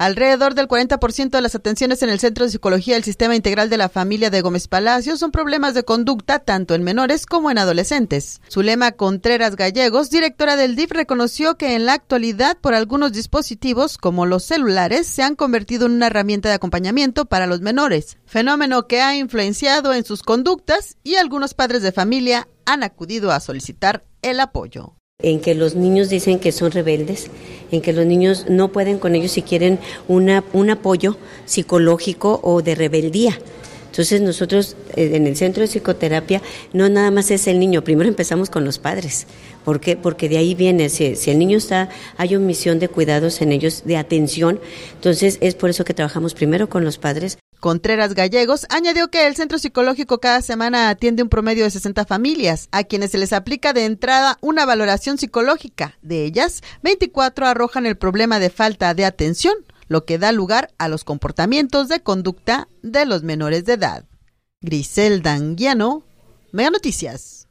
Alrededor del 40% de las atenciones en el Centro de Psicología del Sistema Integral de la Familia de Gómez Palacio son problemas de conducta tanto en menores como en adolescentes. Zulema Contreras Gallegos, directora del DIF, reconoció que en la actualidad por algunos dispositivos como los celulares se han convertido en una herramienta de acompañamiento para los menores, fenómeno que ha influenciado en sus conductas y algunos padres de familia han acudido a solicitar el apoyo en que los niños dicen que son rebeldes, en que los niños no pueden con ellos si quieren una, un apoyo psicológico o de rebeldía. Entonces nosotros eh, en el centro de psicoterapia no nada más es el niño, primero empezamos con los padres. ¿Por qué? Porque de ahí viene, si, si el niño está, hay omisión de cuidados en ellos, de atención, entonces es por eso que trabajamos primero con los padres. Contreras Gallegos añadió que el centro psicológico cada semana atiende un promedio de 60 familias, a quienes se les aplica de entrada una valoración psicológica. De ellas, 24 arrojan el problema de falta de atención, lo que da lugar a los comportamientos de conducta de los menores de edad. Griselda Anguiano, Mega Noticias.